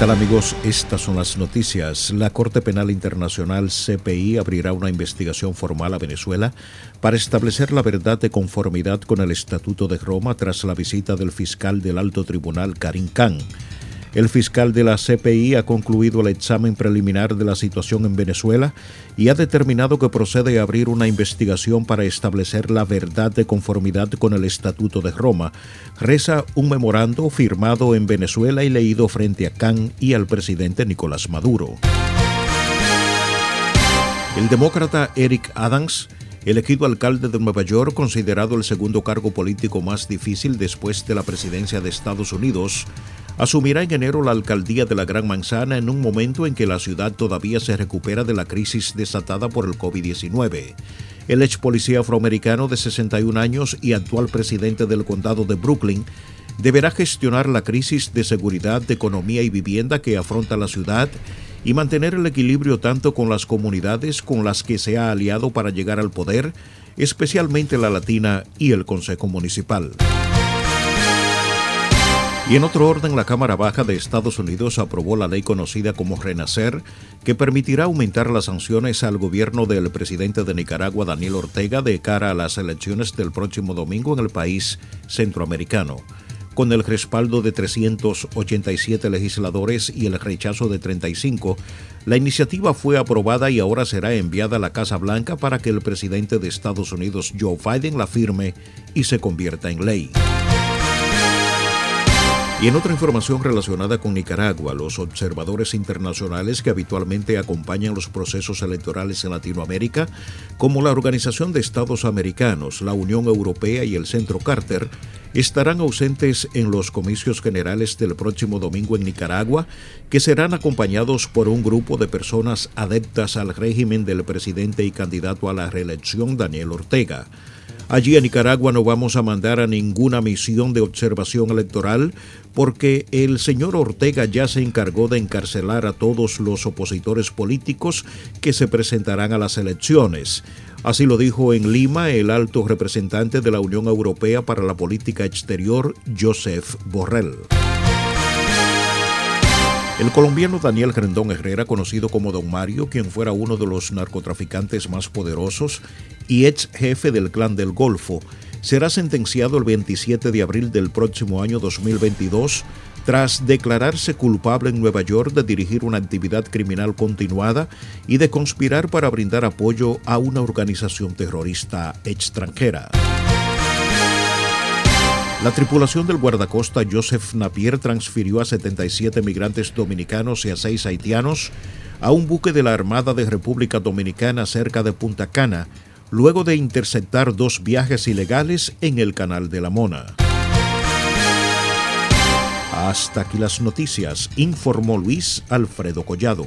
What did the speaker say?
Tal amigos? Estas son las noticias. La Corte Penal Internacional CPI abrirá una investigación formal a Venezuela para establecer la verdad de conformidad con el Estatuto de Roma tras la visita del fiscal del Alto Tribunal Karim Khan. El fiscal de la CPI ha concluido el examen preliminar de la situación en Venezuela y ha determinado que procede a abrir una investigación para establecer la verdad de conformidad con el Estatuto de Roma. Reza un memorando firmado en Venezuela y leído frente a Khan y al presidente Nicolás Maduro. El demócrata Eric Adams elegido alcalde de Nueva York, considerado el segundo cargo político más difícil después de la presidencia de Estados Unidos, asumirá en enero la alcaldía de la Gran Manzana en un momento en que la ciudad todavía se recupera de la crisis desatada por el COVID-19. El ex policía afroamericano de 61 años y actual presidente del condado de Brooklyn deberá gestionar la crisis de seguridad, de economía y vivienda que afronta la ciudad y mantener el equilibrio tanto con las comunidades con las que se ha aliado para llegar al poder, especialmente la Latina y el Consejo Municipal. Y en otro orden, la Cámara Baja de Estados Unidos aprobó la ley conocida como Renacer, que permitirá aumentar las sanciones al gobierno del presidente de Nicaragua, Daniel Ortega, de cara a las elecciones del próximo domingo en el país centroamericano. Con el respaldo de 387 legisladores y el rechazo de 35, la iniciativa fue aprobada y ahora será enviada a la Casa Blanca para que el presidente de Estados Unidos, Joe Biden, la firme y se convierta en ley. Y en otra información relacionada con Nicaragua, los observadores internacionales que habitualmente acompañan los procesos electorales en Latinoamérica, como la Organización de Estados Americanos, la Unión Europea y el Centro Carter, estarán ausentes en los comicios generales del próximo domingo en Nicaragua, que serán acompañados por un grupo de personas adeptas al régimen del presidente y candidato a la reelección Daniel Ortega. Allí en Nicaragua no vamos a mandar a ninguna misión de observación electoral porque el señor Ortega ya se encargó de encarcelar a todos los opositores políticos que se presentarán a las elecciones. Así lo dijo en Lima el alto representante de la Unión Europea para la Política Exterior, Joseph Borrell. El colombiano Daniel Grendón Herrera, conocido como Don Mario, quien fuera uno de los narcotraficantes más poderosos y ex jefe del clan del Golfo, será sentenciado el 27 de abril del próximo año 2022 tras declararse culpable en Nueva York de dirigir una actividad criminal continuada y de conspirar para brindar apoyo a una organización terrorista extranjera. La tripulación del guardacosta Joseph Napier transfirió a 77 migrantes dominicanos y a 6 haitianos a un buque de la Armada de República Dominicana cerca de Punta Cana, luego de interceptar dos viajes ilegales en el Canal de la Mona. Hasta aquí las noticias, informó Luis Alfredo Collado.